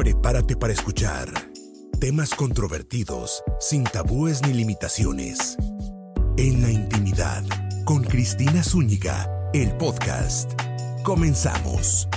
Prepárate para escuchar temas controvertidos, sin tabúes ni limitaciones. En la intimidad, con Cristina Zúñiga, el podcast. Comenzamos.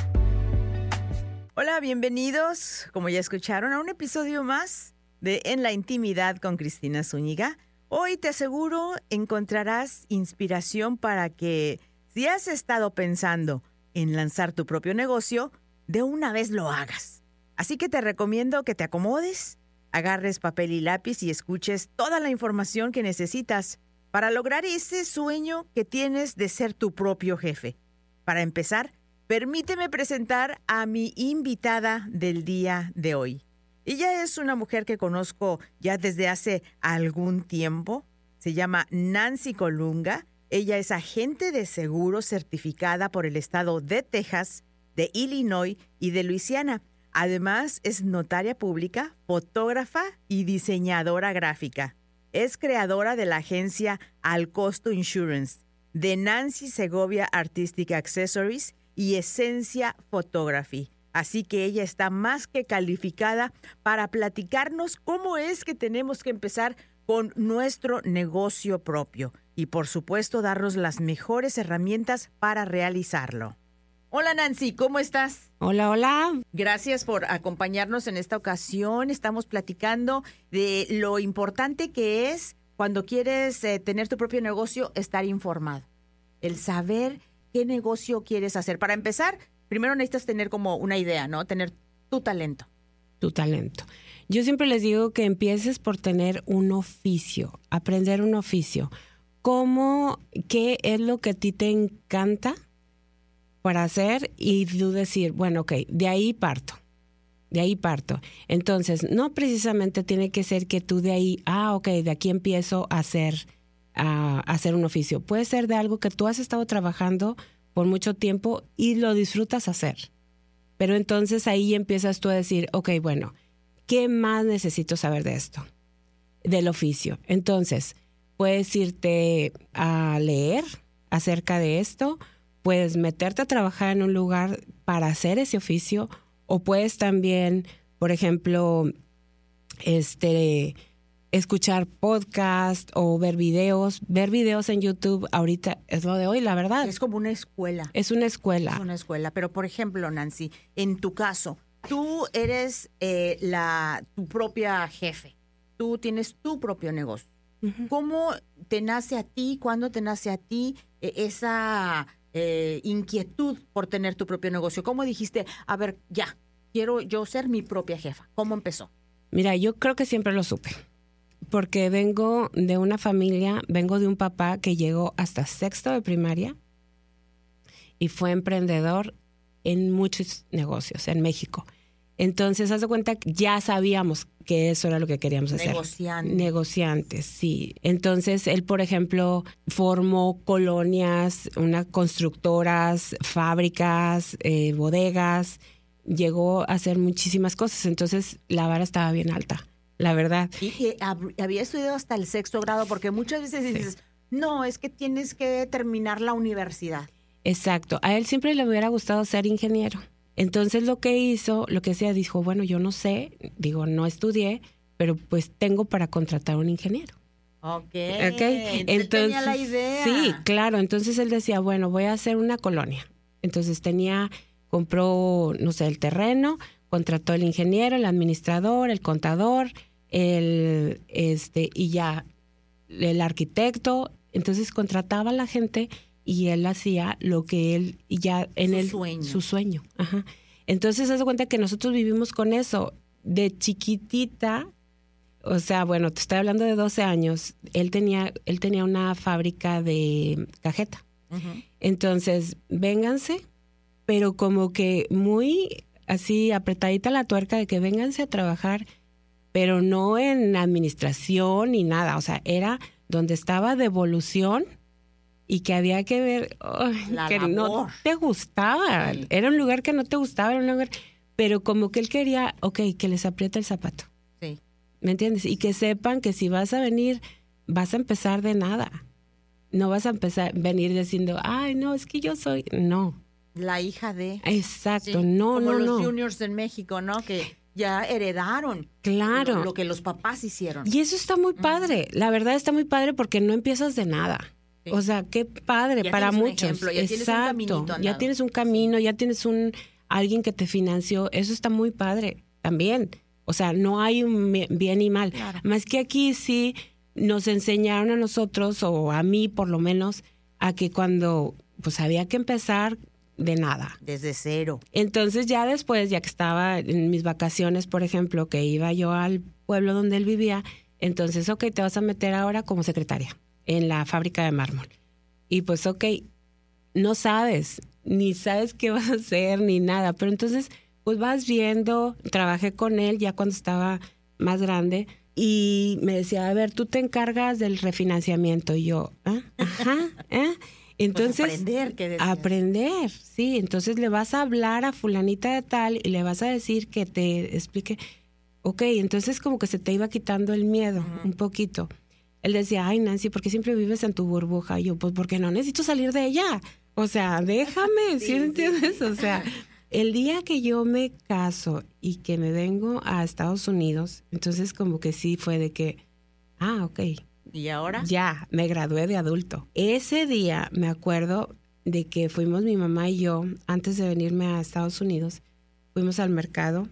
Hola, bienvenidos, como ya escucharon, a un episodio más de En la intimidad con Cristina Zúñiga. Hoy te aseguro encontrarás inspiración para que, si has estado pensando en lanzar tu propio negocio, de una vez lo hagas. Así que te recomiendo que te acomodes, agarres papel y lápiz y escuches toda la información que necesitas para lograr ese sueño que tienes de ser tu propio jefe. Para empezar, permíteme presentar a mi invitada del día de hoy. Ella es una mujer que conozco ya desde hace algún tiempo. Se llama Nancy Colunga. Ella es agente de seguro certificada por el estado de Texas, de Illinois y de Luisiana. Además, es notaria pública, fotógrafa y diseñadora gráfica. Es creadora de la agencia Al Costo Insurance, de Nancy Segovia Artistic Accessories y Esencia Photography. Así que ella está más que calificada para platicarnos cómo es que tenemos que empezar con nuestro negocio propio y por supuesto darnos las mejores herramientas para realizarlo. Hola Nancy, ¿cómo estás? Hola, hola. Gracias por acompañarnos en esta ocasión. Estamos platicando de lo importante que es cuando quieres eh, tener tu propio negocio, estar informado. El saber qué negocio quieres hacer. Para empezar, primero necesitas tener como una idea, ¿no? Tener tu talento. Tu talento. Yo siempre les digo que empieces por tener un oficio, aprender un oficio. ¿Cómo, qué es lo que a ti te encanta? Para hacer y tú decir, bueno, ok, de ahí parto, de ahí parto. Entonces, no precisamente tiene que ser que tú de ahí, ah, ok, de aquí empiezo a hacer, a, hacer un oficio. Puede ser de algo que tú has estado trabajando por mucho tiempo y lo disfrutas hacer. Pero entonces ahí empiezas tú a decir, ok, bueno, ¿qué más necesito saber de esto? Del oficio. Entonces, puedes irte a leer acerca de esto puedes meterte a trabajar en un lugar para hacer ese oficio o puedes también, por ejemplo, este escuchar podcast o ver videos, ver videos en YouTube ahorita es lo de hoy, la verdad. Es como una escuela. Es una escuela. Es una escuela, pero por ejemplo, Nancy, en tu caso, tú eres eh, la tu propia jefe. Tú tienes tu propio negocio. ¿Cómo te nace a ti? ¿Cuándo te nace a ti eh, esa eh, inquietud por tener tu propio negocio? ¿Cómo dijiste, a ver, ya, quiero yo ser mi propia jefa? ¿Cómo empezó? Mira, yo creo que siempre lo supe, porque vengo de una familia, vengo de un papá que llegó hasta sexto de primaria y fue emprendedor en muchos negocios en México. Entonces, haz de cuenta que ya sabíamos que eso era lo que queríamos hacer. Negociantes. Negociantes, sí. Entonces, él, por ejemplo, formó colonias, una constructoras, fábricas, eh, bodegas, llegó a hacer muchísimas cosas. Entonces, la vara estaba bien alta, la verdad. Y había estudiado hasta el sexto grado, porque muchas veces dices, no, es que tienes que terminar la universidad. Exacto. A él siempre le hubiera gustado ser ingeniero. Entonces lo que hizo, lo que hacía, dijo, bueno, yo no sé, digo, no estudié, pero pues tengo para contratar a un ingeniero. Ok. okay. Entonces, tenía la idea. Sí, claro. Entonces él decía, bueno, voy a hacer una colonia. Entonces tenía, compró, no sé, el terreno, contrató el ingeniero, el administrador, el contador, el, este, y ya, el arquitecto. Entonces contrataba a la gente y él hacía lo que él ya en su el sueño. su sueño. Ajá. Entonces, haz de cuenta que nosotros vivimos con eso. De chiquitita, o sea, bueno, te estoy hablando de 12 años, él tenía, él tenía una fábrica de cajeta. Entonces, vénganse, pero como que muy así apretadita la tuerca de que vénganse a trabajar, pero no en administración ni nada, o sea, era donde estaba devolución y que había que ver que no te gustaba. Era un lugar que no te gustaba, era un lugar, pero como que él quería, ok, que les apriete el zapato. Sí. ¿Me entiendes? Y que sepan que si vas a venir, vas a empezar de nada. No vas a empezar venir diciendo, ay, no, es que yo soy. No. La hija de. Exacto, no, Como no, los no. juniors en México, ¿no? Que ya heredaron Claro. lo, lo que los papás hicieron. Y eso está muy padre. La verdad está muy padre porque no empiezas de nada. Sí. O sea, qué padre Ya para muchos. ejemplo, ya tienes un Exacto. ya tienes un camino, ya tienes un alguien que te financió. Eso está muy padre también. O sea, no hay un bien y mal. Claro. Más que aquí sí nos enseñaron a nosotros, o a mí por lo menos, a que cuando pues había que empezar de nada. Desde cero. Entonces ya después, ya que estaba en mis vacaciones, por ejemplo, que iba yo al pueblo donde él vivía, entonces, ok, te vas a meter ahora como secretaria en la fábrica de mármol. Y pues, ok, no sabes, ni sabes qué vas a hacer, ni nada, pero entonces, pues vas viendo, trabajé con él ya cuando estaba más grande y me decía, a ver, tú te encargas del refinanciamiento. Y yo, ¿ah? Ajá, ¿eh? Entonces, Pues aprender, ¿qué? Aprender, sí. Entonces le vas a hablar a fulanita de tal y le vas a decir que te explique. Ok, entonces como que se te iba quitando el miedo un poquito. Él decía, ay Nancy, ¿por qué siempre vives en tu burbuja? Y yo, pues porque no necesito salir de ella. O sea, déjame, ¿sí, Sí, entiendes? O sea, el día que yo me caso y que me vengo a Estados Unidos, entonces como que sí fue de que, ah, ok, ¿Y ahora? ya, me gradué de adulto. Ese día me acuerdo de que fuimos mi mamá y yo, antes de venirme a Estados Unidos, fuimos al mercado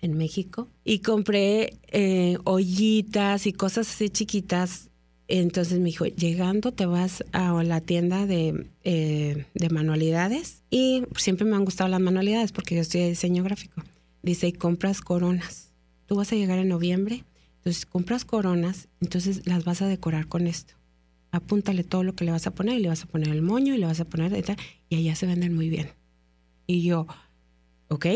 en México y compré eh, ollitas y cosas así chiquitas. Entonces me dijo, llegando te vas a la tienda de, eh, de manualidades y siempre me han gustado las manualidades porque yo estudié diseño gráfico. Dice, y compras coronas. Tú vas a llegar en noviembre entonces compras coronas, entonces las vas a decorar con esto. Apúntale todo lo que le vas a poner y le vas a poner el moño y le vas a poner y allá se venden muy bien. Y yo, ok.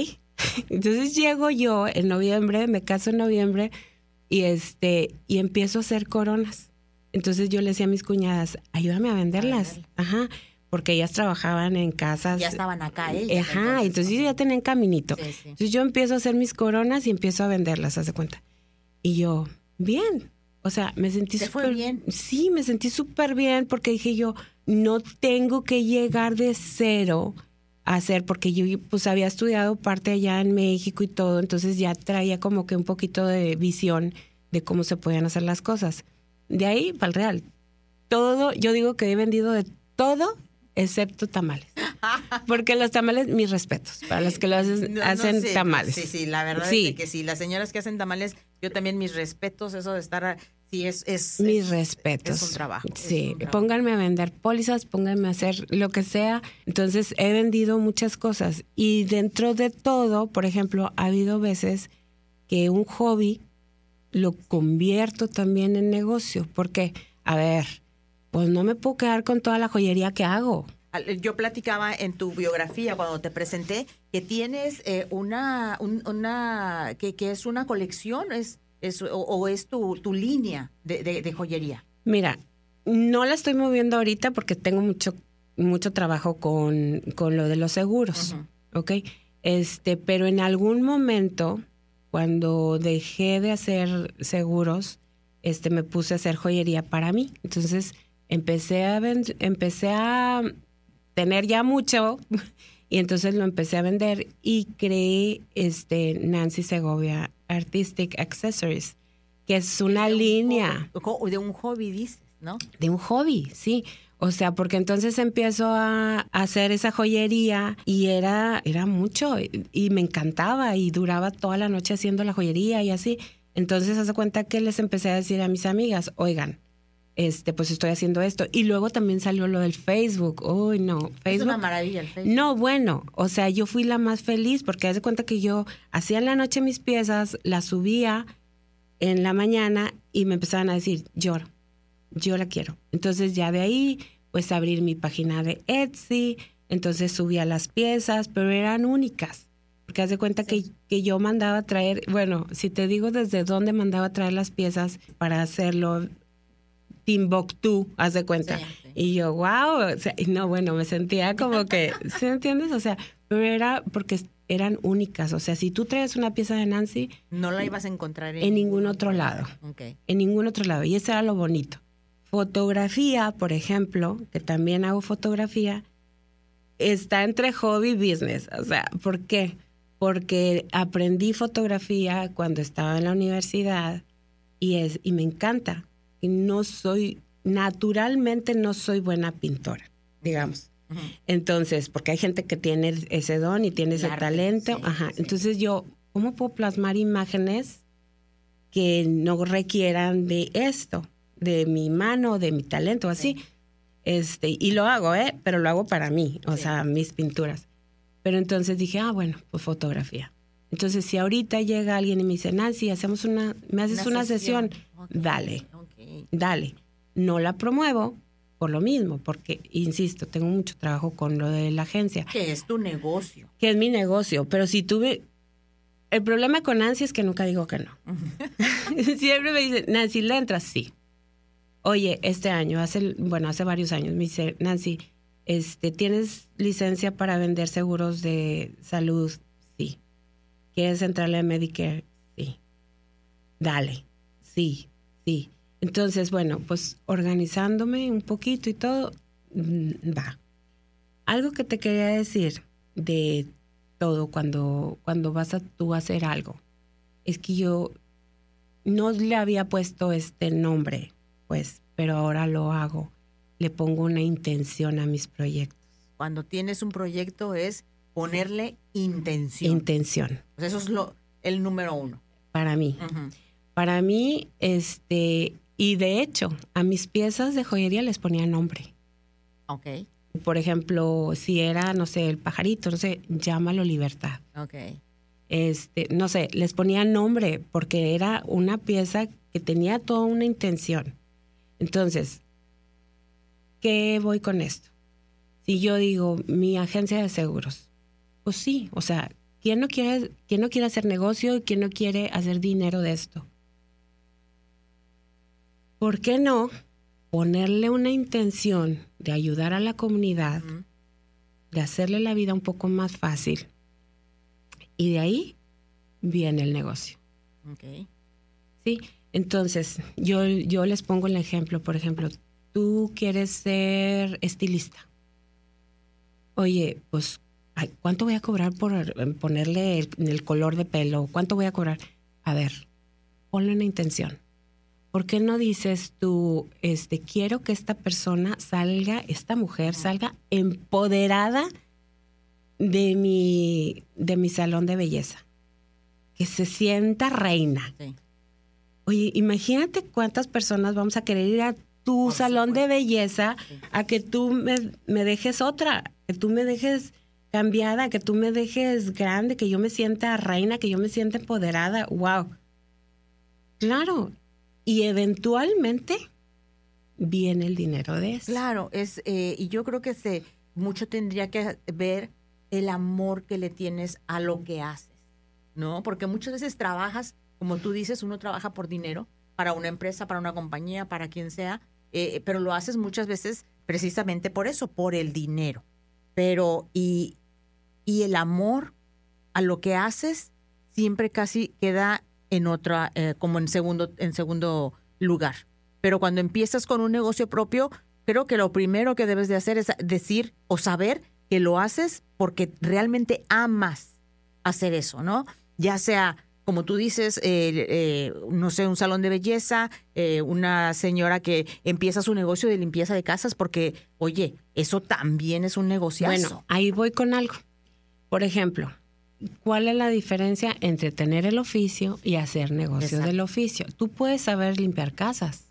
Entonces llego yo en noviembre, me caso en noviembre y este y empiezo a hacer coronas. Entonces yo le decía a mis cuñadas, ayúdame a venderlas. Ajá, porque ellas trabajaban en casas. Ya estaban acá ellas. Ajá, entonces yo ya tenían caminito. Sí, sí. Entonces yo empiezo a hacer mis coronas y empiezo a venderlas, haz de cuenta. Y yo, bien. O sea, me sentí ¿Te fue súper bien? Sí, me sentí súper bien porque dije yo, no tengo que llegar de cero hacer, porque yo pues había estudiado parte allá en México y todo, entonces ya traía como que un poquito de visión de cómo se podían hacer las cosas. De ahí para el real. Todo, yo digo que he vendido de todo excepto tamales. Porque los tamales, mis respetos, para los que lo hacen, No, no hacen sé, tamales. Sí, sí, la verdad Sí. es que sí, las señoras que hacen tamales, yo también mis respetos, eso de estar, sí, es... es Mis es- respetos. Es un trabajo. Sí, un trabajo. pónganme a vender pólizas, pónganme a hacer lo que sea. Entonces he vendido muchas cosas y dentro de todo, por ejemplo, ha habido veces que un hobby lo convierto también en negocio. Porque, a ver, pues no me puedo quedar con toda la joyería que hago. Yo platicaba en tu biografía cuando te presenté que tienes eh, una, un- una que, que es una colección es, es, o, o es tu, tu línea de, de- de joyería. Mira, no la estoy moviendo ahorita porque tengo mucho, mucho trabajo con, con lo de los seguros. ¿ok? Este, pero en algún momento, cuando dejé de hacer seguros, este, me puse a hacer joyería para mí. Entonces, empecé a empecé a tener ya mucho y entonces lo empecé a vender y creé este Nancy Segovia Artistic Accessories, que es una De un línea hobby- De un hobby, dices, ¿no? de un hobby, sí. O sea, porque entonces empiezo a, hacer esa joyería y era, era mucho y, y me encantaba y duraba toda la noche haciendo la joyería y así. Entonces, hace cuenta que les empecé a decir a mis amigas, oigan, este, pues estoy haciendo esto. Y luego también salió lo del Facebook. Uy, no, Es Facebook. una maravilla el Facebook. No, bueno, o sea, yo fui la más feliz porque haz de cuenta que yo hacía en la noche mis piezas, las subía en la mañana y me empezaban a decir, yo, yo la quiero. Entonces ya de ahí, pues abrir mi página de Etsy, entonces subía las piezas, pero eran únicas. Porque haz de cuenta que, que yo mandaba traer, bueno, si te digo desde dónde mandaba traer las piezas para hacerlo, Timbuktu, haz de cuenta. Sí, sí. Y yo, wow, o sea, y no, bueno, me sentía como que, ¿sí entiendes? O sea, pero era porque eran únicas. O sea, si tú traes una pieza de Nancy, No la ibas a encontrar en, En ningún otro lado. Ok. en ningún otro lado. Y eso era lo bonito. Fotografía, por ejemplo, que también hago fotografía, está entre hobby y business. O sea, ¿por qué? porque aprendí fotografía cuando estaba en la universidad y, es, y me encanta. Y no soy, naturalmente no soy buena pintora, digamos. Entonces, porque hay gente que tiene ese don y tiene ese talento. Ajá. Entonces yo, ¿cómo puedo plasmar imágenes que no requieran de esto, de mi mano, de mi talento, así? Este, y lo hago, ¿eh? Pero lo hago para mí, o sea, mis pinturas. Pero entonces dije, ah, bueno, pues fotografía. Entonces, si ahorita llega alguien y me dice, Nancy, hacemos una, me haces una, sesión, dale, dale. No la promuevo por lo mismo, porque, insisto, tengo mucho trabajo con lo de la agencia. Que es tu negocio. Que es mi negocio, pero si tuve... El problema con Nancy es que nunca digo que no. Siempre me dicen, Nancy, ¿le entras? Sí. Oye, este año, hace, bueno, hace varios años, me dice, Nancy, este, ¿tienes licencia para vender seguros de salud? Sí. ¿Quieres entrarle a Medicare? Sí. Dale. Sí, sí. Entonces, bueno, pues organizándome un poquito y todo, mm, va. Algo que te quería decir de todo cuando, cuando vas a tú a hacer algo, es que yo no le había puesto este nombre, pues, pero ahora lo hago le pongo una intención a mis proyectos. Cuando tienes un proyecto es ponerle intención. Intención. eso es lo, el número uno. Para mí. Para mí, este, y de hecho, a mis piezas de joyería les ponía nombre. Ok. Por ejemplo, si era, no sé, el pajarito, no sé, llámalo libertad. Ok. Este, no sé, les ponía nombre porque era una pieza que tenía toda una intención. Entonces, ¿qué voy con esto? Si yo digo mi agencia de seguros, pues sí, o sea, ¿quién no quiere, quién no quiere hacer negocio y quién no quiere hacer dinero de esto? ¿Por qué no ponerle una intención de ayudar a la comunidad, de hacerle la vida un poco más fácil? Y de ahí viene el negocio. Okay. Sí, entonces yo, yo les pongo el ejemplo, por ejemplo, tú quieres ser estilista. Oye, pues, ¿cuánto voy a cobrar por ponerle el, color de pelo? ¿Cuánto voy a cobrar? A ver, ponle una intención. ¿Por qué no dices tú, este, quiero que esta persona salga, esta mujer salga empoderada de mi, de mi salón de belleza? Que se sienta reina. Oye, imagínate cuántas personas vamos a querer ir a tu salón de belleza a que tú me, me, dejes otra, que tú me dejes cambiada, que tú me dejes grande, que yo me sienta reina, que yo me sienta empoderada. ¡Wow! Claro. Y eventualmente viene el dinero de eso. Claro, es, eh, y yo creo que se, mucho tendría que ver el amor que le tienes a lo que haces, ¿no? Porque muchas veces trabajas, como tú dices, uno trabaja por dinero, para una empresa, para una compañía, para quien sea, eh, pero lo haces muchas veces precisamente por eso, por el dinero. Pero, y, y el amor a lo que haces siempre casi queda en otra, eh, como en segundo, en segundo lugar. Pero cuando empiezas con un negocio propio, creo que lo primero que debes de hacer es decir o saber que lo haces porque realmente amas hacer eso, ¿no? Ya sea como tú dices, eh, eh, no sé, un salón de belleza, eh, una señora que empieza su negocio de limpieza de casas, porque, oye, eso también es un negocio. Bueno, ahí voy con algo. Por ejemplo, ¿cuál es la diferencia entre tener el oficio y hacer negocio del oficio? Tú puedes saber limpiar casas.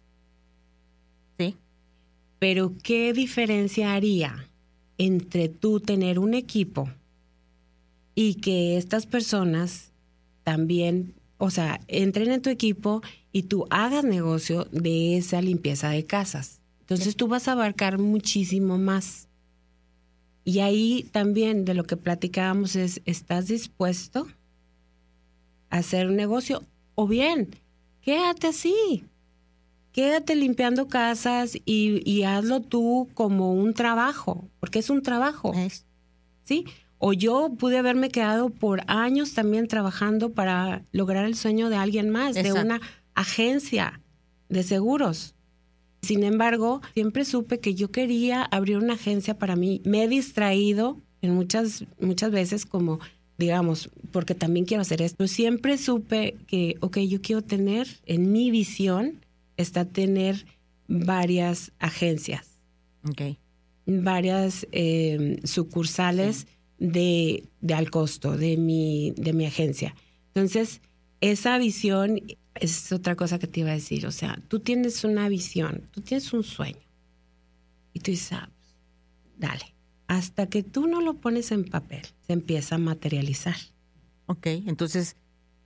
Sí. Pero ¿qué diferencia haría entre tú tener un equipo y que estas personas también, o sea, entren en tu equipo y tú hagas negocio de esa limpieza de casas. Entonces tú vas a abarcar muchísimo más. Y ahí también de lo que platicábamos es, ¿estás dispuesto a hacer un negocio? O bien, quédate así. Quédate limpiando casas y, y hazlo tú como un trabajo, porque es un trabajo. ¿Sí? O yo pude haberme quedado por años también trabajando para lograr el sueño de alguien más, de una agencia de seguros. Sin embargo, siempre supe que yo quería abrir una agencia para mí. Me he distraído en muchas, muchas veces como digamos, porque también quiero hacer esto. Siempre supe que, ok, yo quiero tener, en mi visión, está tener varias agencias. Ok. Varias eh, sucursales de, de, al costo de mi, de mi agencia. Entonces, esa visión es otra cosa que te iba a decir. O sea, tú tienes una visión, tú tienes un sueño. Y tú dices, ah, pues, dale hasta que tú no lo pones en papel, se empieza a materializar. Ok, entonces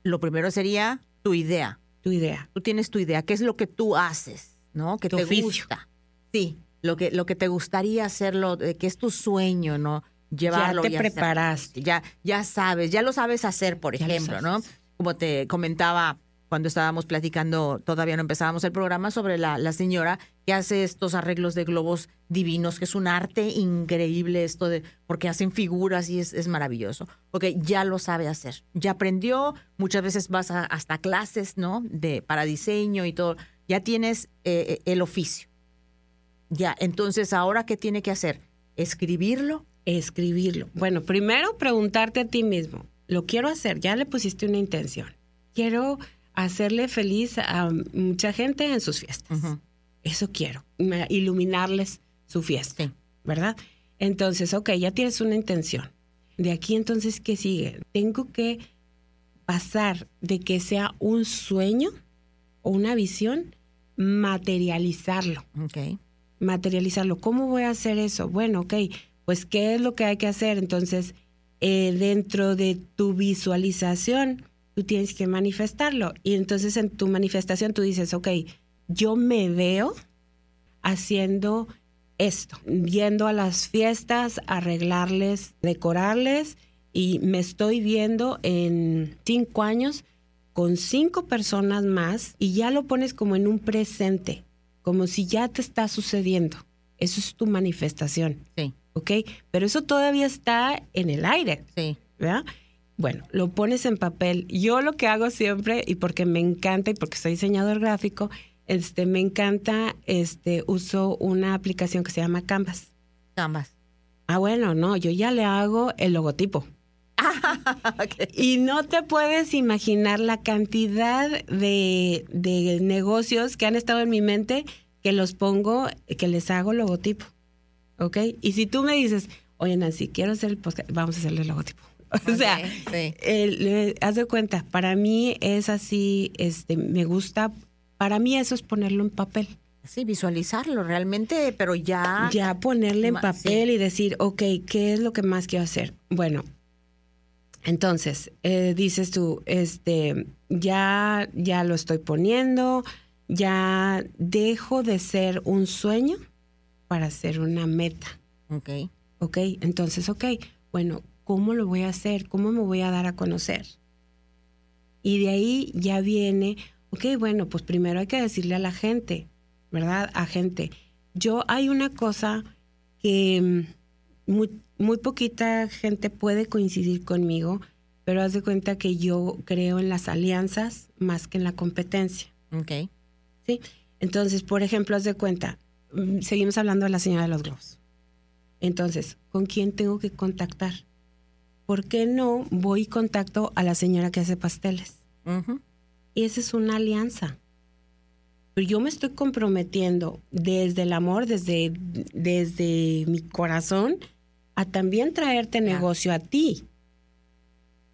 lo primero sería tu idea. Tu idea. Tú tienes tu idea, ¿qué es lo que tú haces? ¿No? Que te gusta. Sí, lo que, lo que te gustaría hacerlo, que es tu sueño, ¿no? Llevarlo. Ya te preparaste. Ya, ya sabes, ya lo sabes hacer, por ejemplo, ¿no? Como te comentaba cuando estábamos platicando, todavía no empezábamos el programa, sobre la, la, señora que hace estos arreglos de globos divinos, que es un arte increíble esto de, porque hacen figuras y es, es maravilloso. Ok, ya lo sabe hacer, ya aprendió, muchas veces vas a, hasta clases, ¿no? De, para diseño y todo, ya tienes eh, eh, el oficio. Ya, entonces, ¿ahora qué tiene que hacer? ¿Escribirlo? Escribirlo. Bueno, primero preguntarte a ti mismo, ¿lo quiero hacer? Ya le pusiste una intención. Quiero hacerle feliz a mucha gente en sus fiestas. Eso quiero, iluminarles su fiesta, ¿verdad? Entonces, ok, ya tienes una intención. De aquí entonces, ¿qué sigue? Tengo que pasar de que sea un sueño o una visión, materializarlo. Ok. Materializarlo. ¿Cómo voy a hacer eso? Bueno, ok, pues ¿qué es lo que hay que hacer? Entonces, eh, dentro de tu visualización, tú tienes que manifestarlo. Y entonces en tu manifestación tú dices, ok, yo me veo haciendo esto, yendo a las fiestas, arreglarles, decorarles, y me estoy viendo en cinco años con cinco personas más y ya lo pones como en un presente, como si ya te está sucediendo. Eso es tu manifestación. Sí. ¿Ok? Pero eso todavía está en el aire. Sí. ¿Verdad? Bueno, lo pones en papel. Yo lo que hago siempre, y porque me encanta y porque soy diseñador gráfico, este, me encanta, este, uso una aplicación que se llama Canvas. Canvas. Ah, bueno, no, yo ya le hago el logotipo. Y no te puedes imaginar la cantidad de, de negocios que han estado en mi mente que los pongo, que les hago logotipo. ¿Ok? Y si tú me dices, oye Nancy, quiero hacer el podcast, vamos a hacerle el logotipo. O sea, haz de cuenta, para mí es así, este, me gusta, para mí eso es ponerlo en papel. Sí, visualizarlo realmente, pero ya... Ya ponerle en papel y decir, ok, ¿qué es lo que más quiero hacer? Bueno, entonces, eh, dices tú, este, ya, ya lo estoy poniendo, ya dejo de ser un sueño para ser una meta. Ok. Ok, entonces, ok, bueno, ¿cómo lo voy a hacer? ¿Cómo me voy a dar a conocer? Y de ahí ya viene, ok, bueno, pues primero hay que decirle a la gente, ¿verdad? A gente. Yo hay una cosa que mm, muy, muy poquita gente puede coincidir conmigo, pero haz de cuenta que yo creo en las alianzas más que en la competencia. Ok. Sí. Entonces, por ejemplo, haz de cuenta, mm, seguimos hablando de la señora de los globos. Entonces, ¿con quién tengo que contactar? ¿Por qué no voy y contacto a la señora que hace pasteles? Y esa es una alianza. Pero yo me estoy comprometiendo desde el amor, desde, desde mi corazón, a también traerte negocio a ti.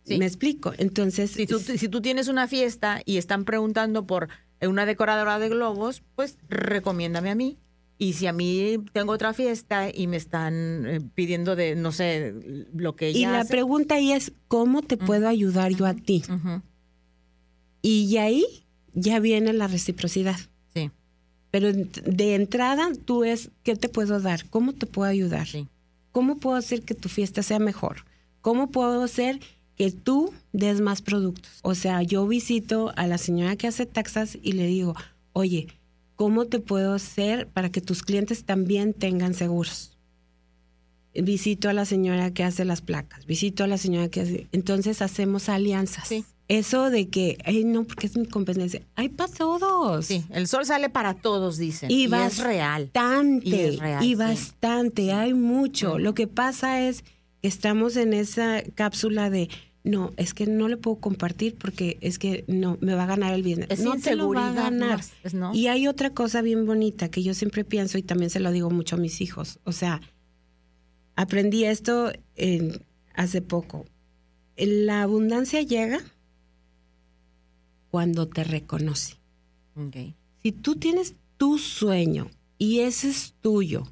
¿Me explico? Entonces... Si tú, si tú tienes una fiesta y están preguntando por una decoradora de globos, pues recomiéndame a mí. Y si a mí tengo otra fiesta y me están eh, pidiendo de, no sé, lo que ella Y la pregunta ahí es, ¿cómo te puedo ayudar yo a ti? Y ahí ya viene la reciprocidad. Sí. Pero de entrada tú es, ¿qué te puedo dar? ¿Cómo te puedo ayudar? Sí. ¿Cómo puedo hacer que tu fiesta sea mejor? ¿Cómo puedo hacer que tú des más productos? O sea, yo visito a la señora que hace taxas y le digo, oye, ¿Cómo te puedo hacer para que tus clientes también tengan seguros? Visito a la señora que hace las placas, visito a la señora que hace... Entonces hacemos alianzas. Eso de que, ay, no, porque es mi competencia. Hay para todos. Sí, el sol sale para todos, dicen. Y, es real. Y es real. Y bastante, hay mucho. Lo que pasa es que estamos en esa cápsula de no, es que no le puedo compartir porque es que no, me va a ganar el bien. Es no te lo va a ganar. más, es no. Y hay otra cosa bien bonita que yo siempre pienso y también se lo digo mucho a mis hijos. O sea, aprendí esto en- hace poco. La abundancia llega cuando te reconoce. Si tú tienes tu sueño y ese es tuyo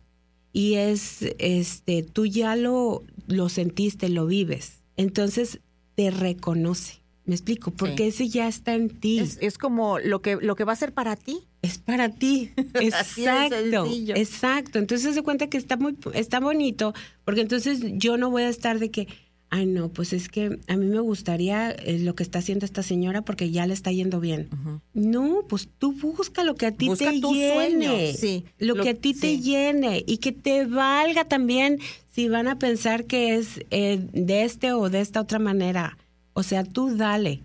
y es este tú ya lo lo sentiste, lo vives, entonces te reconoce. ¿Me explico? Porque ese ya está en ti. Es, es como lo que, lo que va a ser para ti. Es para ti. Exacto. exacto. Entonces se cuenta que está muy está bonito, porque entonces yo no voy a estar de que, ay no, pues es que a mí me gustaría eh, lo que está haciendo esta señora porque ya le está yendo bien. No, pues tú busca lo que a ti Busca te tu llene. sueño, sí. Lo, Lo- que a ti te llene y que te valga también si van a pensar que es eh, de este o de esta otra manera. O sea, tú dale.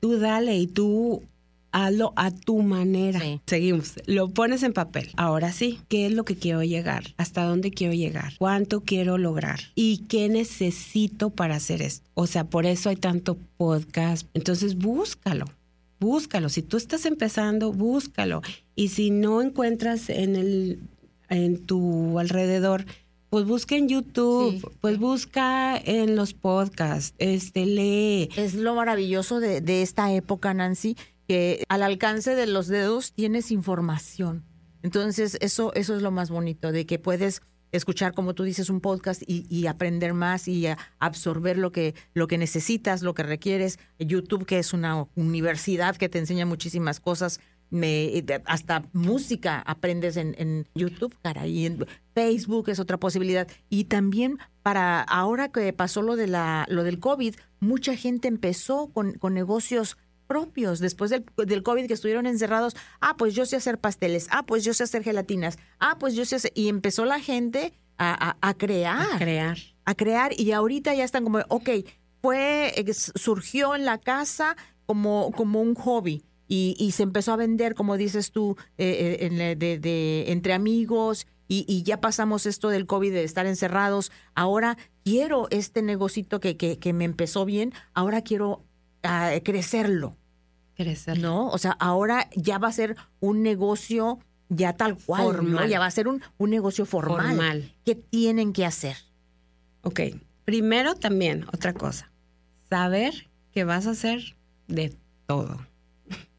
Tú dale y tú hazlo a tu manera. Sí. Seguimos. Lo pones en papel. Ahora sí, ¿qué es lo que quiero llegar? ¿Hasta dónde quiero llegar? ¿Cuánto quiero lograr? ¿Y qué necesito para hacer esto? O sea, por eso hay tanto podcast. Entonces, búscalo. Búscalo. Si tú estás empezando, búscalo. Y si no encuentras en el en tu alrededor, pues busca en YouTube, Sí. pues busca en los podcasts, este lee. Es lo maravilloso de, de esta época, Nancy, al alcance de los dedos tienes información. Entonces, eso, eso es lo más bonito, de que puedes escuchar, como tú dices, un podcast y, aprender más y absorber lo que, lo que necesitas, lo que requieres. YouTube, que es una universidad que te enseña muchísimas cosas. Me, de- hasta música aprendes en, en YouTube, cara, y en Facebook es otra posibilidad. Y también para ahora que pasó lo de la, lo del COVID, mucha gente empezó con, con negocios propios después del, del COVID que estuvieron encerrados. Ah, pues yo sé hacer pasteles. Ah, pues yo sé hacer gelatinas. Ah, pues yo sé hacer... Y empezó la gente a, a- a crear a crear. a crear y ahorita ya están como, ok, fue, eh, surgió en la casa como, como un hobby y, y se empezó a vender, como dices tú, eh, eh, en la- de, de- entre amigos y, y ya pasamos esto del COVID de estar encerrados. Ahora quiero este negocito que, que, que me empezó bien, ahora quiero ah, crecerlo, Crecer. ¿no? O sea, ahora ya va a ser un negocio ya tal cual, ¿no? Formal. Ya va a ser un, un negocio formal. Formal. ¿Qué tienen que hacer? Ok. Primero también, otra cosa. Saber que vas a hacer de todo.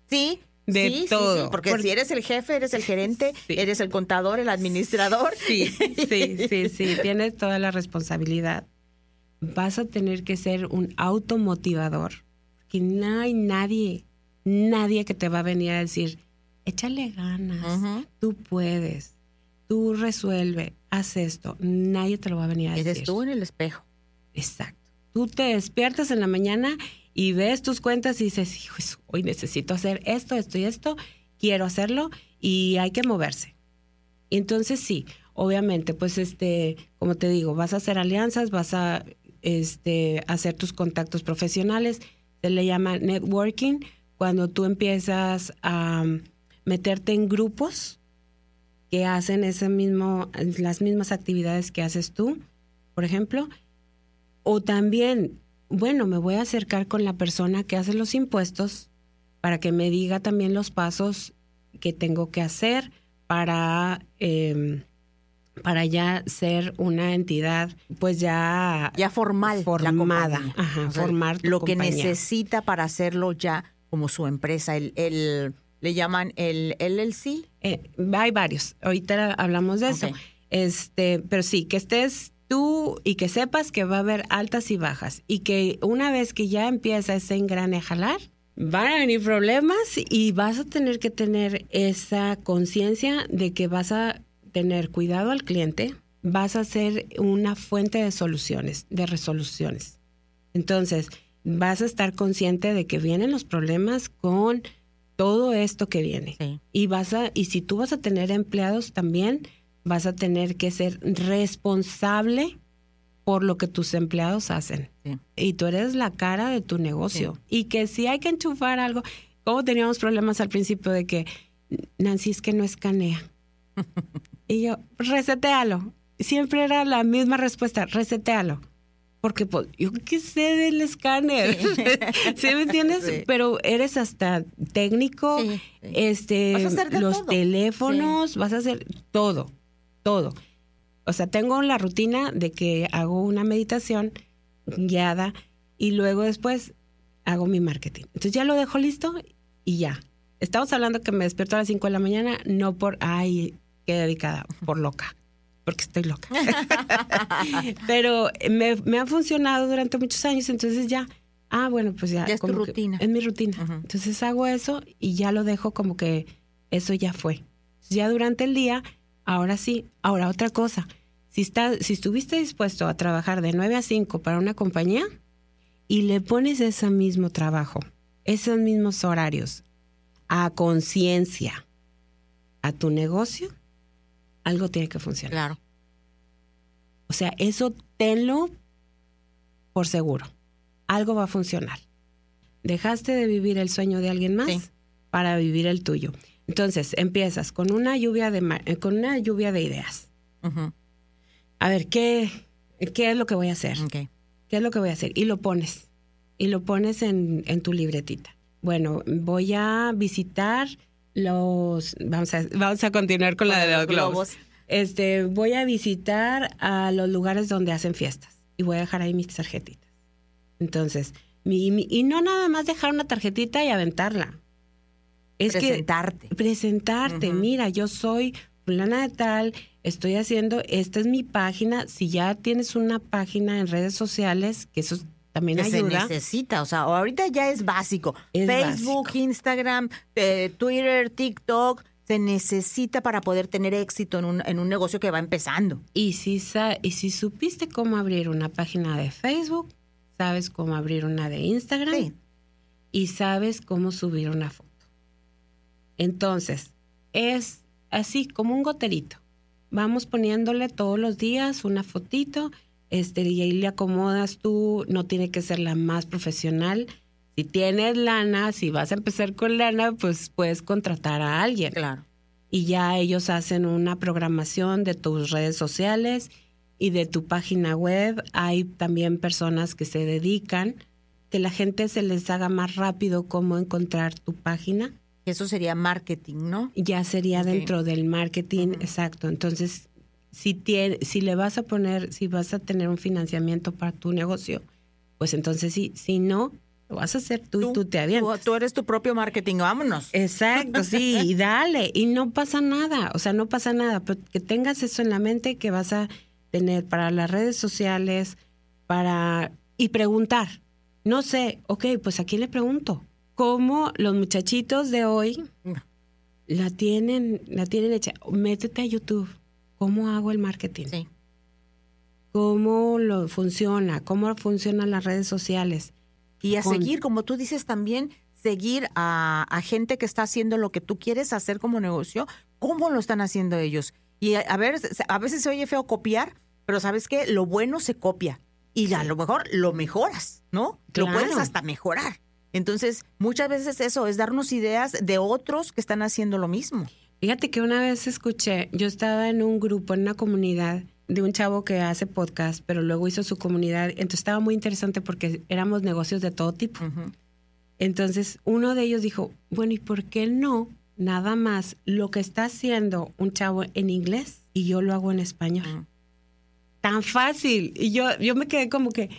Sí. De sí, todo. sí, porque Porque- si eres el jefe, eres el gerente, eres el contador, el administrador. Sí, sí, sí, sí. Tienes toda la responsabilidad. Vas a tener que ser un automotivador. Que no hay nadie, nadie que te va a venir a decir, échale ganas, tú puedes, tú resuelve, haz esto. Nadie te lo va a venir a decir. Eres tú en el espejo. Exacto. Tú te despiertas en la mañana y ves tus cuentas y dices, hijo, hoy necesito hacer esto, esto y esto, quiero hacerlo y hay que moverse. Entonces sí, obviamente, pues este, como te digo, vas a hacer alianzas, vas a este, hacer tus contactos profesionales, se le llama networking, cuando tú empiezas a um, meterte en grupos que hacen ese mismo, las mismas actividades que haces tú, por ejemplo, o también, bueno, me voy a acercar con la persona que hace los impuestos para que me diga también los pasos que tengo que hacer para, eh, para ya ser una entidad, pues ya, Ya formal. la Formada. Ajá, formar tu Lo que necesita para hacerlo ya como su empresa. El, el- le llaman el LLC. eh, hay varios. Ahorita hablamos de eso. Este, pero sí, que estés tú y que sepas que va a haber altas y bajas y que una vez que ya empieza ese engrane a jalar, van a venir problemas y vas a tener que tener esa conciencia de que vas a tener cuidado al cliente, vas a ser una fuente de soluciones, de resoluciones. Entonces, vas a estar consciente de que vienen los problemas con todo esto que viene. Sí. Y vas a y si tú vas a tener empleados también vas a tener que ser responsable por lo que tus empleados hacen. Sí. Y tú eres la cara de tu negocio. Y que si hay que enchufar algo, como teníamos problemas al principio de que Nancy es que no escanea. y yo, resetealo. Siempre era la misma respuesta, resetealo. Porque pues, yo qué sé del escáner, ¿sí, me entiendes? Pero eres hasta técnico, este, los teléfonos, vas a hacer todo, todo. O sea, tengo la rutina de que hago una meditación guiada y luego después hago mi marketing. Entonces ya lo dejo listo y ya. Estamos hablando que me despierto a las 5 de la mañana, no por, ay, qué dedicada, por loca porque estoy loca. Pero me, me, ha funcionado durante muchos años, entonces ya, ah, bueno, pues ya. Ya es tu rutina. Es mi rutina. Entonces hago eso y ya lo dejo como que eso ya fue. Ya durante el día, ahora sí, ahora otra cosa. Si, está, si estuviste dispuesto a trabajar de 9 a 5 para una compañía y le pones ese mismo trabajo, esos mismos horarios, a conciencia a tu negocio, algo tiene que funcionar. Claro. O sea, eso tenlo por seguro. Algo va a funcionar. Dejaste de vivir el sueño de alguien más para vivir el tuyo. Entonces, empiezas con una lluvia de, eh, con una lluvia de ideas. A ver, ¿qué, ¿qué es lo que voy a hacer? ¿Qué es lo que voy a hacer? Y lo pones. Y lo pones en, en tu libretita. Bueno, voy a visitar los vamos a vamos a continuar con, la de los globos. Este, voy a visitar a los lugares donde hacen fiestas y voy a dejar ahí mis tarjetitas. Entonces, mi, y no nada más dejar una tarjetita y aventarla. Es presentarte. Que, presentarte. Mira, yo soy fulana de tal, estoy haciendo, esta es mi página. Si ya tienes una página en redes sociales, que eso también ayuda. Se necesita, o sea, ahorita ya es básico. Facebook, Instagram, eh, Twitter, TikTok, se necesita para poder tener éxito en un, en un negocio que va empezando. Y si, y si supiste cómo abrir una página de Facebook, sabes cómo abrir una de Instagram y sabes cómo subir una foto. Entonces, es así como un goterito. Vamos poniéndole todos los días una fotito este, y ahí le acomodas tú, no tiene que ser la más profesional. Si tienes lana, si vas a empezar con lana, pues puedes contratar a alguien. Claro. Y ya ellos hacen una programación de tus redes sociales y de tu página web. Hay también personas que se dedican, que la gente se les haga más rápido cómo encontrar tu página. Eso sería marketing, ¿no? Ya sería dentro del marketing, exacto. Entonces, si, tiene, si le vas a poner, si vas a tener un financiamiento para tu negocio, pues entonces sí, si no, lo vas a hacer tú, tú, tú te avientas. Tú, eres tu propio marketing, vámonos. Exacto, sí, y dale, y no pasa nada, o sea, no pasa nada, pero que tengas eso en la mente que vas a tener para las redes sociales, para... y preguntar. No sé, ok, pues a quién le pregunto. ¿Cómo los muchachitos de hoy la tienen, la tienen hecha? Métete a YouTube ¿Cómo hago el marketing? Sí. ¿Cómo lo funciona? ¿Cómo funcionan las redes sociales? Y a seguir, como tú dices también, seguir a, gente que está haciendo lo que tú quieres hacer como negocio, ¿cómo lo están haciendo ellos? Y a, ver, a veces se oye feo copiar, pero ¿sabes qué? Lo bueno se copia y a lo mejor lo mejoras, ¿no? Lo puedes hasta mejorar. Entonces, muchas veces eso es darnos ideas de otros que están haciendo lo mismo. Fíjate que una vez escuché, yo estaba en un grupo, en una comunidad de un chavo que hace podcast, pero luego hizo su comunidad. Entonces estaba muy interesante porque éramos negocios de todo tipo. Entonces uno de ellos dijo, bueno, ¿y por qué no nada más lo que está haciendo un chavo en inglés y yo lo hago en español? Tan fácil. Y yo, yo me quedé como que,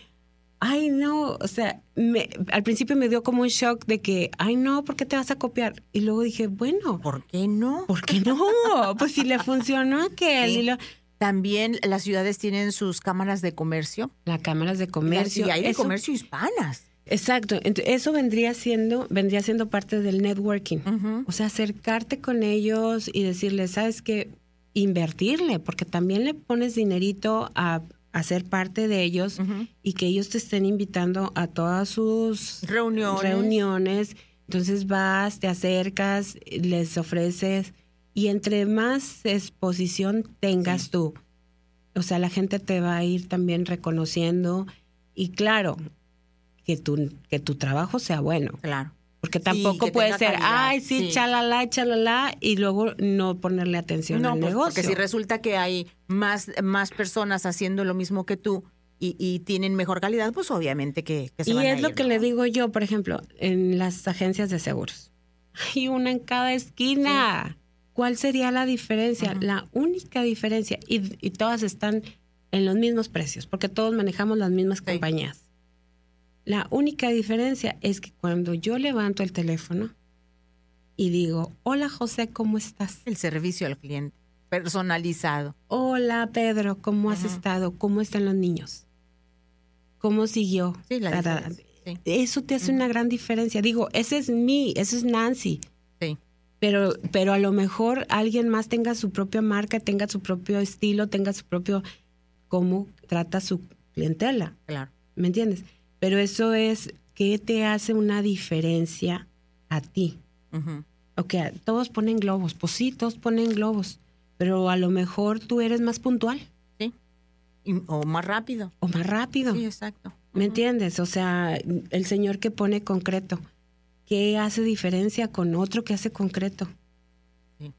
ay, no, o sea, me, al principio me dio como un shock de que, ay, no, ¿por qué te vas a copiar? Y luego dije, bueno. ¿Por qué no? ¿Por qué no? pues si le funcionó aquel. También las ciudades tienen sus cámaras de comercio. Las cámaras de comercio. Y hay de comercio hispanas. Exacto, eso vendría siendo, vendría siendo parte del networking. O sea, acercarte con ellos y decirles, ¿sabes qué? Invertirle, porque también le pones dinerito a a ser parte de ellos y que ellos te estén invitando a todas sus reuniones. reuniones. Entonces vas, te acercas, les ofreces y entre más exposición tengas tú, o sea, la gente te va a ir también reconociendo y claro, que tu, que tu trabajo sea bueno. Claro. Porque tampoco puede ser, ay, sí, chalala, chalala, y luego no ponerle atención al pues, negocio. Porque si resulta que hay más, más personas haciendo lo mismo que tú y, tienen mejor calidad, pues obviamente que, se y van es a lo que ¿no? le digo yo, por ejemplo, en las agencias de seguros. Hay una en cada esquina. ¿Cuál sería la diferencia? La única diferencia, y, y todas están en los mismos precios, porque todos manejamos las mismas compañías. La única diferencia es que cuando yo levanto el teléfono y digo, hola José, ¿cómo estás? El servicio al cliente, personalizado. Hola Pedro, ¿cómo has estado? ¿Cómo están los niños? ¿Cómo siguió? Sí, la sí. Eso te hace una gran diferencia. Digo, ese es mí, ese es Nancy. Sí. Pero, pero a lo mejor alguien más tenga su propia marca, tenga su propio estilo, tenga su propio cómo trata su clientela. Claro. ¿Me entiendes? Pero eso es qué te hace una diferencia a ti. Ujú. Ok, todos ponen globos, pues sí, todos ponen globos, pero a lo mejor tú eres más puntual Y- o más rápido. o más rápido. Sí, exacto. ¿Me entiendes? O sea, el señor que pone concreto, ¿qué hace diferencia con otro que hace concreto? Sí.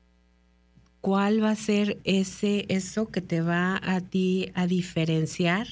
¿Cuál va a ser ese eso que te va a ti a diferenciar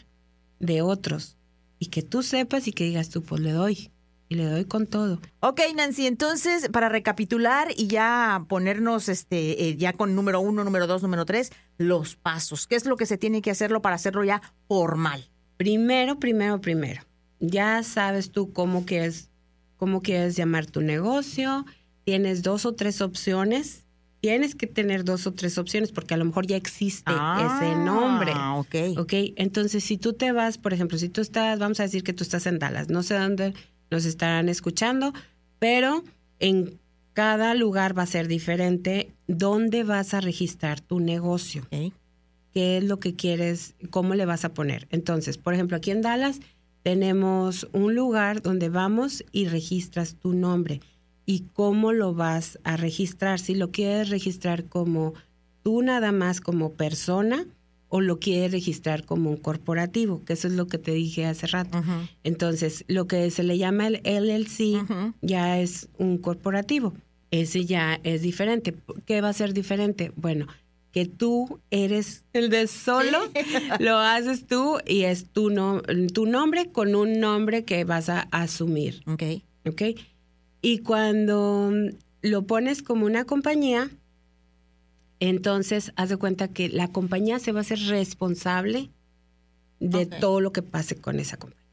de otros? Y que tú sepas y que digas tú, pues le doy. Y le doy con todo. Ok, Nancy, entonces, para recapitular y ya ponernos este, eh, ya con número uno, número dos, número tres, los pasos. ¿Qué es lo que se tiene que hacerlo para hacerlo ya formal? Primero, primero, primero. Ya sabes tú cómo quieres, cómo quieres llamar tu negocio. Tienes dos o tres opciones. Tienes que tener dos o tres opciones porque a lo mejor ya existe ese nombre. Ah, ok. Ok, entonces si tú te vas, por ejemplo, si tú estás, vamos a decir que tú estás en Dallas, no sé dónde nos estarán escuchando, pero en cada lugar va a ser diferente dónde vas a registrar tu negocio Ok. qué es lo que quieres, cómo le vas a poner. Entonces, por ejemplo, aquí en Dallas tenemos un lugar donde vamos y registras tu nombre y cómo lo vas a registrar. Si lo quieres registrar como tú nada más como persona o lo quieres registrar como un corporativo, que eso es lo que te dije hace rato. Entonces, lo que se le llama el LLC ya es un corporativo. Ese ya es diferente. ¿Qué va a ser diferente? Bueno, que tú eres el de solo, lo haces tú y es tu, no, tu nombre con un nombre que vas a asumir, Ok. ¿ok? Y cuando mm, lo pones como una compañía, entonces haz de cuenta que la compañía se va a hacer responsable de todo lo que pase con esa compañía.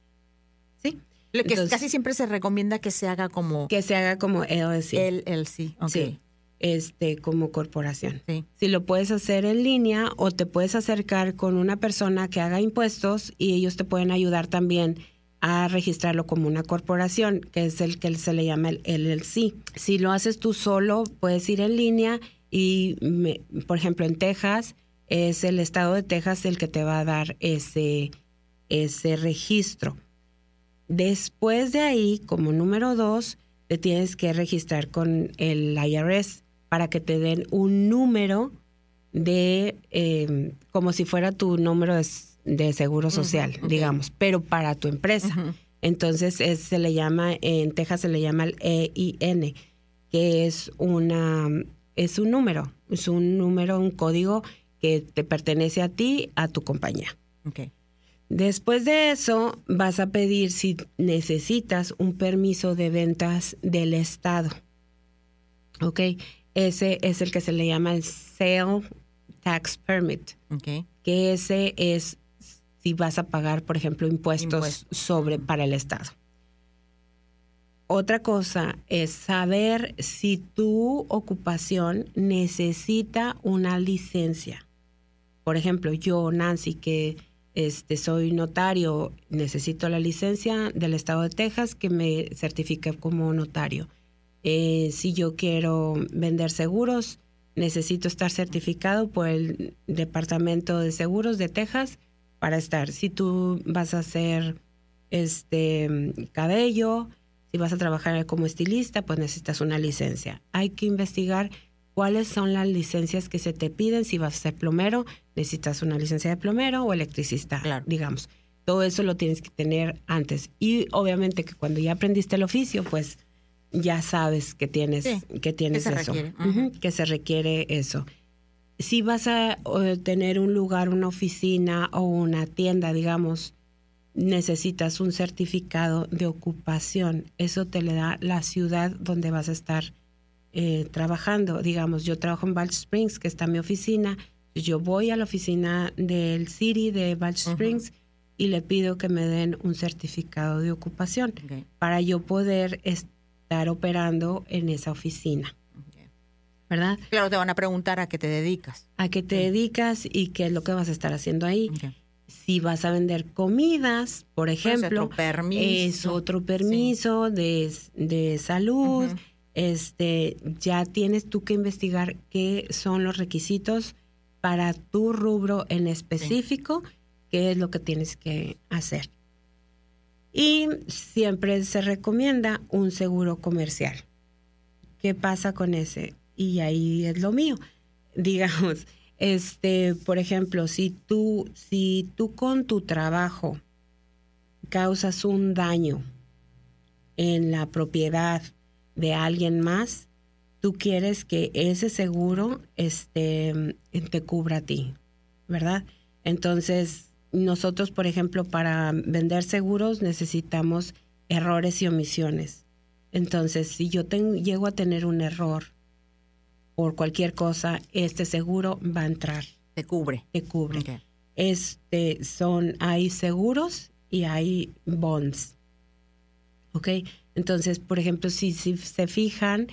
¿Sí? Lo que Entonces- casi siempre se recomienda que se haga como Que se haga como LLC. sí. Ok. Sí. este, como corporación. Sí. Si lo puedes hacer en línea o te puedes acercar con una persona que haga impuestos y ellos te pueden ayudar también a registrarlo como una corporación, que es el que se le llama el LLC. Si lo haces tú solo, puedes ir en línea y, me- por ejemplo, en Texas, es el estado de Texas el que te va a dar ese, ese registro. Después de ahí, como número dos, te tienes que registrar con el IRS para que te den un número de, eh, como si fuera tu número de, de seguro social, digamos, pero para tu empresa. Entonces es- se le llama, en Texas se le llama el EIN, que es una, es un número, es un número, un código que te pertenece a ti, a tu compañía. Ok. Después de eso, vas a pedir si necesitas un permiso de ventas del Estado. ¿Ok? Ese es el que se le llama el Sale Tax Permit, que ese es si vas a pagar, por ejemplo, impuestos, Impuestos. sobre para el Estado. Otra cosa es saber si tu ocupación necesita una licencia. Por ejemplo, yo, Nancy, que este, soy notario, necesito la licencia del Estado de Texas que me certifique como notario. Eh, si yo quiero vender seguros, necesito estar certificado por el Departamento de Seguros de Texas para estar. Si tú vas a hacer este cabello, si vas a trabajar como estilista, pues necesitas una licencia. Hay que investigar cuáles son las licencias que se te piden. Si vas a ser plomero, necesitas una licencia de plomero o electricista, Claro. digamos. Todo eso lo tienes que tener antes. Y obviamente que cuando ya aprendiste el oficio, pues ya sabes que tienes, Sí, que tienes eso. que se requiere eso. Si vas a tener un lugar, una oficina o una tienda, digamos, necesitas un certificado de ocupación. Eso te le da la ciudad donde vas a estar eh, trabajando. Digamos, yo trabajo en Balch Springs, que está mi oficina. Yo voy a la oficina del City de Balch Springs y le pido que me den un certificado de ocupación para yo poder estar operando en esa oficina. ¿Verdad? Claro, te van a preguntar a qué te dedicas. A qué te dedicas y qué es lo que vas a estar haciendo ahí. Si vas a vender comidas, por ejemplo, es otro permiso, de, de, salud. Este, ya tienes tú que investigar qué son los requisitos para tu rubro en específico, qué es lo que tienes que hacer. Y siempre se recomienda un seguro comercial. ¿Qué pasa con ese? Y ahí es lo mío. Digamos, este, por ejemplo, si tú, si tú con tu trabajo causas un daño en la propiedad de alguien más, tú quieres que ese seguro este, te cubra a ti, ¿verdad? Entonces, nosotros, por ejemplo, para vender seguros necesitamos errores y omisiones. Entonces, si yo llego a tener un error por cualquier cosa, este seguro va a entrar. Te cubre. Te cubre. Este son, hay seguros y hay bonds. ¿Ok? Entonces, por ejemplo, si, si se fijan,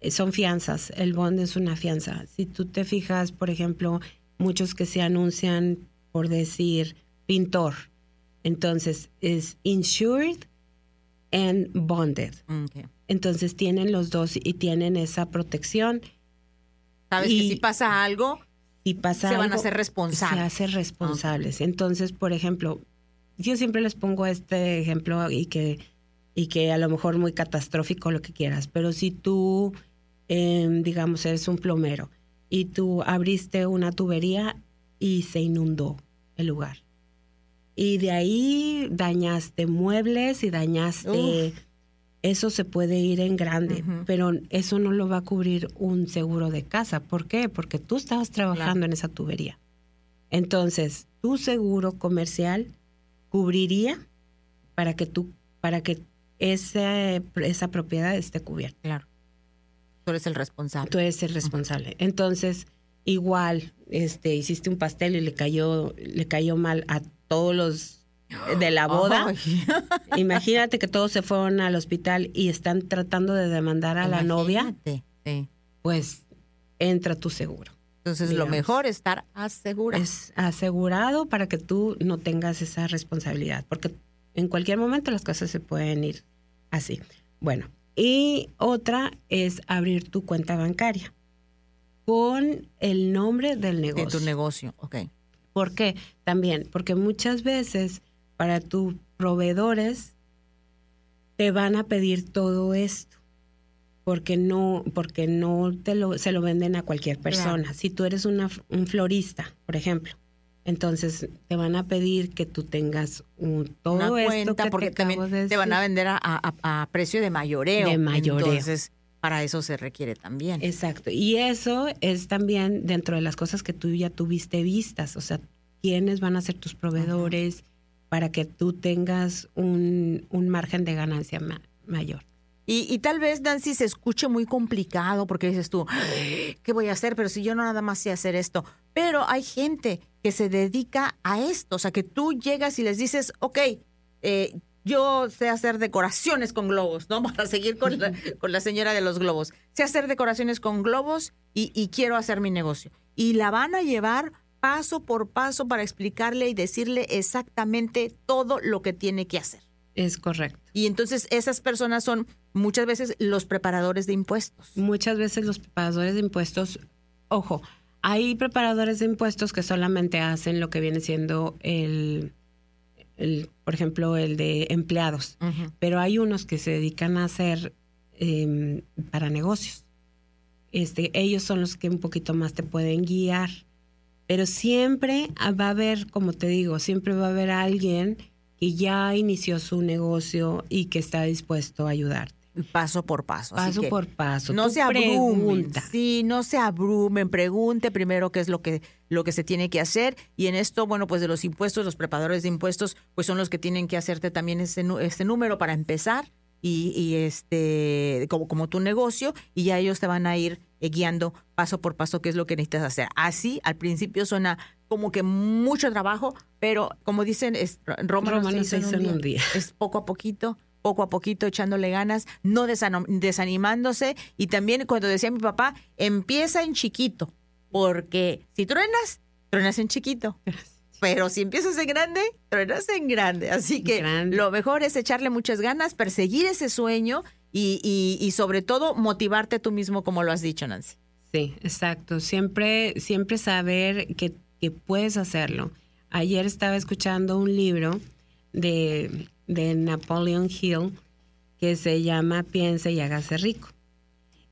eh, son fianzas. El bond es una fianza. Si tú te fijas, por ejemplo, muchos que se anuncian por decir pintor, entonces es insured and bonded. Entonces tienen los dos y tienen esa protección Sabes que si pasa algo, si pasa se van a ser responsables. Se hacen responsables. Entonces, por ejemplo, yo siempre les pongo este ejemplo y que, y que a lo mejor muy catastrófico lo que quieras, pero si tú, em, digamos, eres un plomero y tú abriste una tubería y se inundó el lugar. Y de ahí dañaste muebles y dañaste eso se puede ir en grande, pero eso no lo va a cubrir un seguro de casa. ¿Por qué? Porque tú estabas trabajando en esa tubería. Entonces, tu seguro comercial cubriría para que tú, para que ese, esa propiedad esté cubierta. Claro. Tú eres el responsable. Tú eres el responsable. Entonces, igual, este, hiciste un pastel y le cayó, le cayó mal a todos los de la boda. Imagínate que todos se fueron al hospital y están tratando de demandar a la novia. Pues entra tu seguro. Entonces lo mejor es estar asegurado. Es asegurado para que tú no tengas esa responsabilidad, porque en cualquier momento las cosas se pueden ir así. Bueno, y otra es abrir tu cuenta bancaria con el nombre del negocio. De tu negocio, ok. ¿Por qué? También, porque muchas veces para tus proveedores te van a pedir todo esto porque no porque no te lo se lo venden a cualquier persona. Si tú eres una, un florista, por ejemplo, entonces te van a pedir que tú tengas un, todo esto que porque te también te van a vender a, a, precio de mayoreo. De mayoreo. Entonces, para eso se requiere también. Exacto. Y eso es también dentro de las cosas que tú ya tuviste vistas, o sea, quiénes van a ser tus proveedores, para que tú tengas un, margen de ganancia mayor. Y, tal vez, Nancy, se escuche muy complicado porque dices tú, ¿qué voy a hacer? Pero si yo no nada más sé hacer esto. Pero hay gente que se dedica a esto. O sea, que tú llegas y les dices, ok, eh, yo sé hacer decoraciones con globos, ¿no? Para seguir con la, con la señora de los globos. Sé hacer decoraciones con globos y, y quiero hacer mi negocio. Y la van a llevar paso por paso para explicarle y decirle exactamente todo lo que tiene que hacer. Es correcto. Y entonces esas personas son muchas veces los preparadores de impuestos. Muchas veces los preparadores de impuestos, ojo, hay preparadores de impuestos que solamente hacen lo que viene siendo el, el por ejemplo, el de empleados, pero hay unos que se dedican a hacer em, para negocios. Este, ellos son los que un poquito más te pueden guiar pero siempre va a haber, como te digo, siempre va a haber alguien que ya inició su negocio y que está dispuesto a ayudarte. paso por paso. Paso por paso. No Tú se abrumen. pregunta. Sí, no se abrumen. Pregunte primero qué es lo que, lo que se tiene que hacer. Y en esto, bueno, pues de los impuestos, los preparadores de impuestos, pues son los que tienen que hacerte también ese, nu- este número para empezar y, y este como, como tu negocio y ya ellos te van a ir guiando paso por paso qué es lo que necesitas hacer. Así, al principio suena como que mucho trabajo, pero como dicen, es, Roma no se hizo en un día. es poco a poquito, poco a poquito echándole ganas, no desanimándose y también cuando decía mi papá, empieza en chiquito, porque si truenas, truenas en chiquito. Pero si empiezas en grande, truenas en grande. Así que Grande. lo mejor es echarle muchas ganas, perseguir ese sueño y, y, y sobre todo motivarte tú mismo, como lo has dicho, Nancy. Sí, exacto. Siempre, siempre saber que, que puedes hacerlo. Ayer estaba escuchando un libro de, de Napoleon Hill que se llama Piense y hágase rico.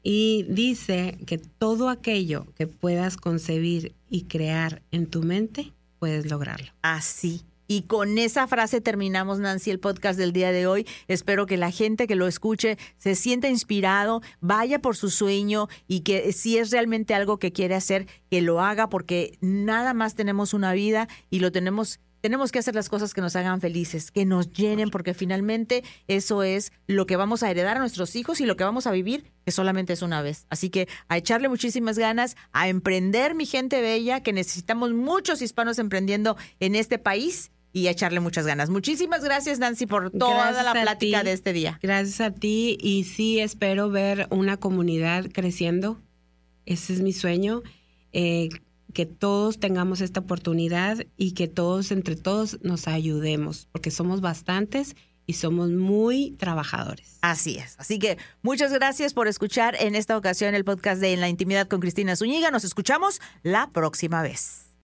Y dice que todo aquello que puedas concebir y crear en tu mente, puedes lograrlo. Así. Y con esa frase terminamos, Nancy, el podcast del día de hoy. Espero que la gente que lo escuche se sienta inspirado, vaya por su sueño y que si es realmente algo que quiere hacer, que lo haga porque nada más tenemos una vida y lo tenemos tenemos que hacer las cosas que nos hagan felices, que nos llenen, porque finalmente eso es lo que vamos a heredar a nuestros hijos y lo que vamos a vivir, que solamente es una vez. Así que a echarle muchísimas ganas, a emprender, mi gente bella, que necesitamos muchos hispanos emprendiendo en este país y echarle muchas ganas. Muchísimas gracias, Nancy, por toda Gracias la plática ti. de este día. Gracias a ti y sí espero ver una comunidad creciendo. Ese es mi sueño, eh, que todos tengamos esta oportunidad y que todos, entre todos, nos ayudemos, porque somos bastantes y somos muy trabajadores. Así es. Así que muchas gracias por escuchar en esta ocasión el podcast de En la Intimidad con Cristina Zúñiga. Nos escuchamos la próxima vez.